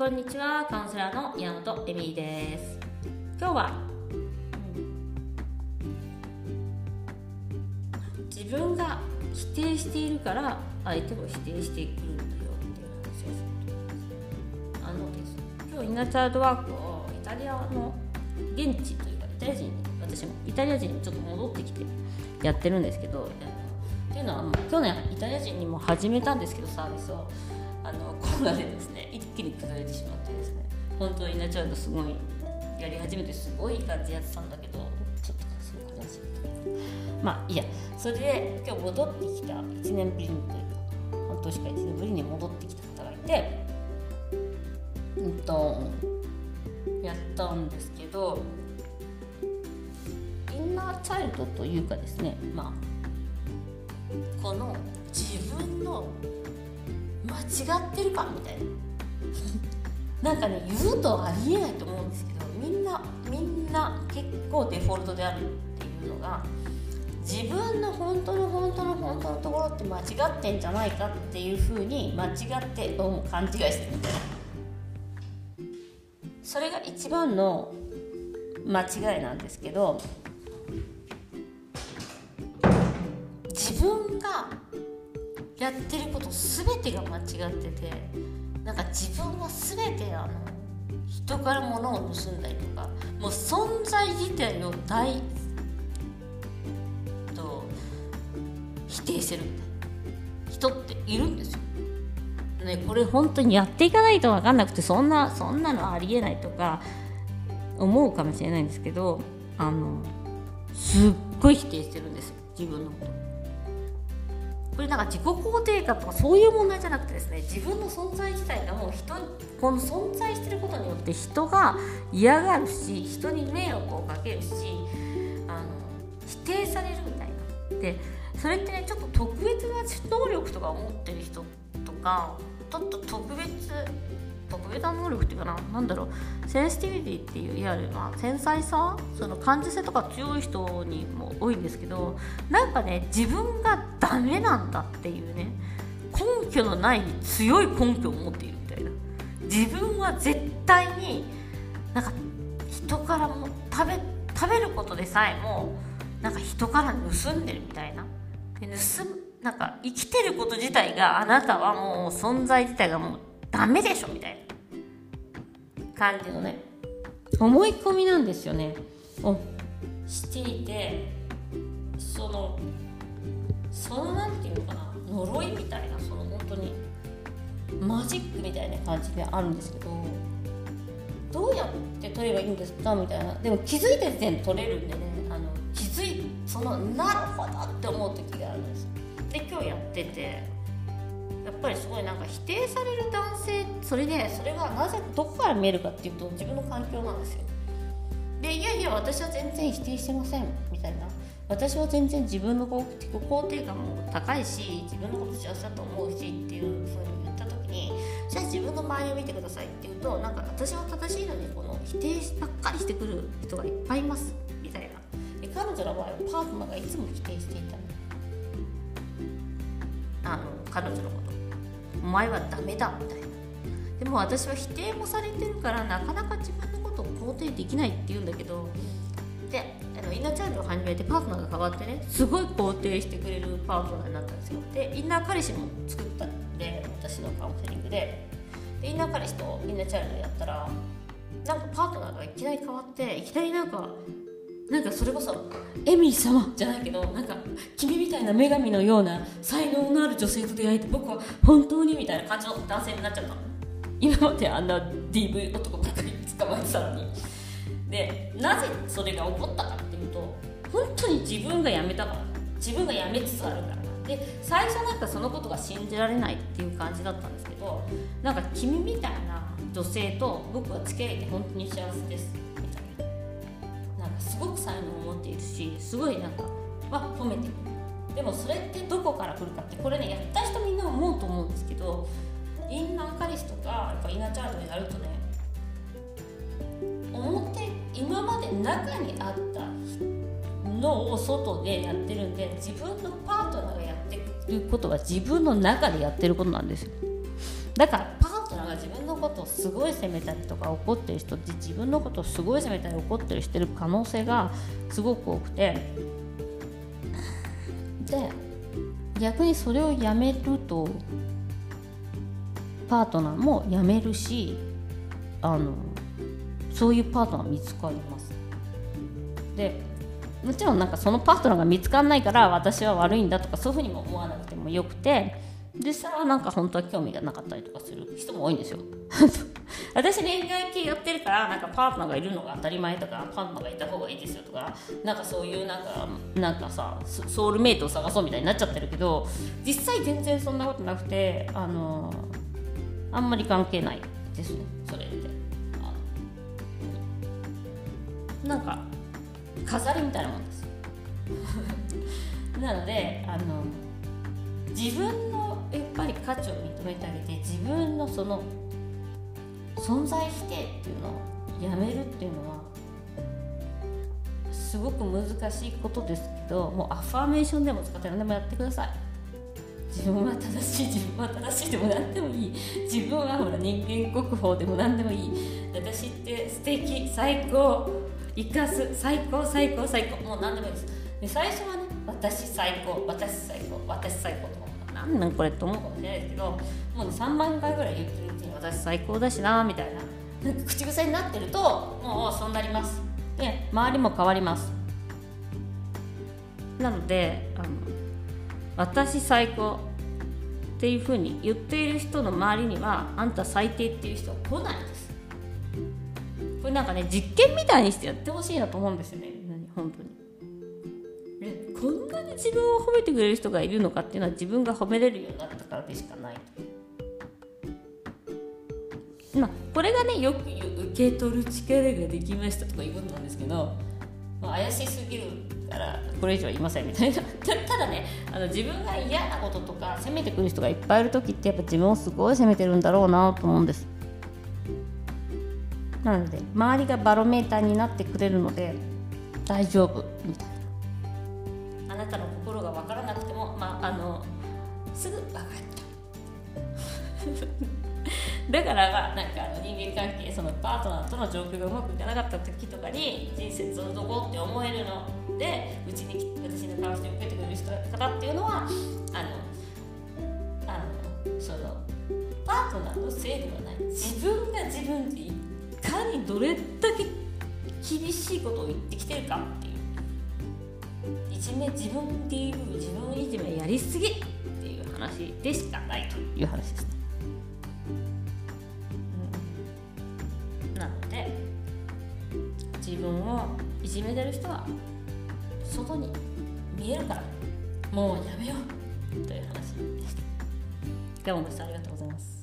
こんにちはカウンセラーの山本恵美です。今日は、自分が否定しているから相手も否定してくるんだよっていう話をするあのです今日インナーチャイルドワークをイタリアの現地というかイタリア人に私もイタリア人にちょっと戻ってきてやってるんですけどっていうのは去年イタリア人にも始めたんですけどサービスを。あのコロナでですね。一気に崩れてしまってですね。本当になっちゃうとすごいやり始めてすごい感じやってたんだけどちょっとすごい感じまあいいや。それで今日戻ってきた1年ぶりにというか半年か1年ぶりに戻ってきた方がいてうんとやったんですけどインナーチャイルドというかですねまあこの自分の違ってるかみたいな。なんかね言うとありえないと思うんですけどみんなみんな結構デフォルトであるっていうのが自分の本当の本当の本当のところって間違ってんじゃないかっていうふうに間違ってどうも勘違いしてるみたいな。それが一番の間違いなんですけど自分がやってること全てが違っててなんか自分は全てあの人から物を盗んだりとかもう存在自体を大と否定してるみたいな人っているんですよ。ね、これ本当にやっていかないと分かんなくてそんなそんなのありえないとか思うかもしれないんですけどあのすっごい否定してるんですよ自分のこと。これなんか自己肯定感とかそういう問題じゃなくてですね自分の存在自体がもう人この存在してることによって人が嫌がるし人に迷惑をかけるしあの否定されるみたいな。でそれってねちょっと特別な能力とか持ってる人とかちょっと特別特別な能力っていうかな何だろうセンシティビティっていういわゆる、まあ、繊細さその感受性とか強い人にも多いんですけどなんかね自分がダメなんだっていうね根拠のない強い根拠を持っているみたいな。自分は絶対になんか人からも食べ食べることでさえもなんか人から盗んでるみたいな。で盗むなんか生きてること自体があなたはもう存在自体がもうダメでしょみたいな。感じのね思い込みなんですよね。をしていてそのそのなんていうのかな呪いみたいなその本当にマジックみたいな感じであるんですけどどうやって取ればいいんですかみたいな。でも気づいた時点で取れるんでねあの気づいそのなるほどって思う時があるんです。で今日やっててやっぱりすごいなんか否定される男性それでそれがなぜどこから見えるかっていうと自分の環境なんですよ。でいやいや私は全然否定してませんみたいな。私は全然自分の自己肯定感も高いし自分のこと幸せだと思うしっていうふうに言った時にじゃあ自分の周りを見てくださいって言うとなんか私は正しいのにこの否定ばっかりしてくる人がいっぱいいますみたいな。で彼女の場合はパートナーがいつも否定していた。あの彼女のこと。お前はダメだみたいな。でも私は否定もされてるからなかなか自分のことを肯定できないって言うんだけど。であのインナーチャイルドを始めてパートナーが変わってねすごい肯定してくれるパートナーになったんですよでインナー彼氏も作ったんで私のカウンセリングで。でインナー彼氏とインナーチャイルドやったらなんかパートナーがいきなり変わっていきなりなんかなんかそれこそエミー様じゃないけどなんか君みたいな女神のような才能のある女性と出会えて僕は本当にみたいな感じの男性になっちゃった今まであんな DV 男ばかり捕まえてたのに。でなぜそれが起こったかっていうと本当に自分が辞めたから。自分が辞めつつあるから。で最初なんかそのことが信じられないっていう感じだったんですけどなんか君みたいな女性と僕は付き合えて本当に幸せです。ごく才能を持っているしすごいなんかは褒めてる。でもそれってどこから来るかってこれねやった人みんな思うと思うんですけどインナー彼氏とかやっぱインナーチャートやるとね表今まで中にあったのを外でやってるんで自分のパートナーがやってることは自分の中でやってることなんですよ。だから自分のことをすごい責めたりとか怒ってる人って自分のことをすごい責めたり怒ってるしてる可能性がすごく多くてで逆にそれをやめるとパートナーも辞めるしあのそういうパートナー見つかります。でもちろんなんかそのパートナーが見つかんないから私は悪いんだとかそういうふうにも思わなくてもよくて実際はなんか本当は興味がなかったりとかする人も多いんですよ。私恋愛系やってるからなんかパートナーがいるのが当たり前とかパートナーがいた方がいいですよとかなんかそういうなんかなんかさソウルメイトを探そうみたいになっちゃってるけど実際全然そんなことなくてあのあんまり関係ないですねそれって。なんか飾りみたいなもんです。なのであの自分の価値を認めてあげて自分のその存在否定っていうのをやめるっていうのはすごく難しいことですけどもうアファーメーションでも使って何でもやってください。自分は正しい自分は正しいでも何でもいい。自分はほら人間国宝でも何でもいい。私って素敵最高。生かす。最高最高最高。もう何でもいいです。で最初はね私最高私最高私最高とか何なんこれって思う。かもしれないですけどもうね3万回ぐらい言ってるうちに私最高だしなみたいな。なんか口癖になってるともうそうなります。で周りも変わります。なのであの私最高っていうふうに言っている人の周りにはあんた最低っていう人は来ないです。これなんかね実験みたいにしてやってほしいなと思うんですよね本当に。こんなに自分を褒めてくれる人がいるのかっていうのは自分が褒めれるようになったからでしかないまあこれがねよく言う受け取る力ができましたとかいうことなんですけど、まあ、怪しすぎるからこれ以上は言いませんみたいな。ただねあの自分が嫌なこととか責めてくる人がいっぱいいる時ってやっぱ自分をすごい責めてるんだろうなと思うんです。なので周りがバロメーターになってくれるので大丈夫みたいな。たの心が分からなくてもまああのすぐ分かっちゃうだからなんか人間関係そのパートナーとの状況がうまくいかなかった時とかに人生どんどこって思えるのでうちに私の顔して受けてくれる人方っていうのはあのあのそのパートナーのせいではない。自分が自分でいかにどれだけ厳しいことを言ってきてるかっていう。いじめ自分っていう自分いじめやりすぎっていう話でしかないという話ですね、うん、なので自分をいじめてる人は外に見えるからもうやめようという話でした。今日もご視聴ありがとうございます。